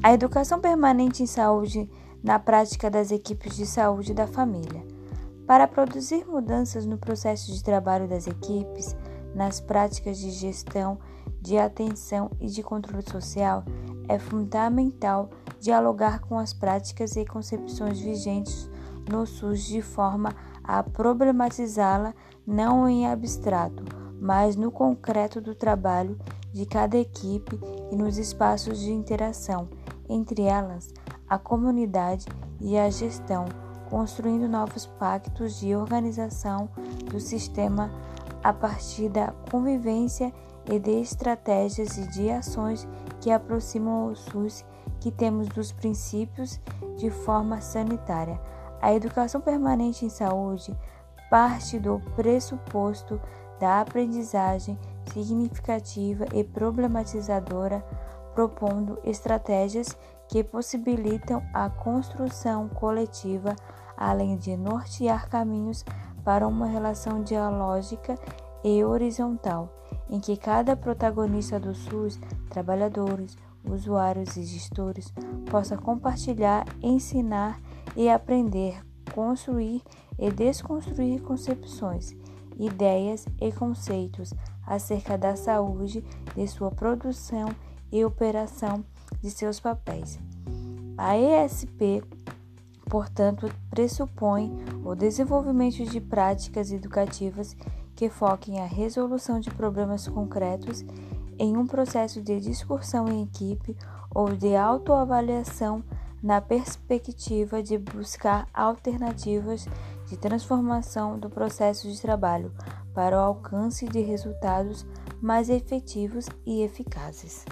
A educação permanente em saúde na prática das equipes de saúde da família. Para produzir mudanças no processo de trabalho das equipes, nas práticas de gestão, de atenção e de controle social, é fundamental dialogar com as práticas e concepções vigentes no SUS de forma a problematizá-la não em abstrato, mas no concreto do trabalho de cada equipe e nos espaços de interação entre elas, a comunidade e a gestão, construindo novos pactos de organização do sistema a partir da convivência e de estratégias e de ações que aproximam o SUS que temos dos princípios de forma sanitária. A educação permanente em saúde parte do pressuposto da aprendizagem significativa e problematizadora, propondo estratégias que possibilitam a construção coletiva, além de nortear caminhos para uma relação dialógica e horizontal, em que cada protagonista do SUS, trabalhadores, usuários e gestores, possa compartilhar, ensinar e aprender, construir e desconstruir concepções, ideias e conceitos acerca da saúde, de sua produção e operação de seus papéis. A ESP, portanto, pressupõe o desenvolvimento de práticas educativas que foquem a resolução de problemas concretos em um processo de discussão em equipe ou de autoavaliação na perspectiva de buscar alternativas de transformação do processo de trabalho para o alcance de resultados mais efetivos e eficazes.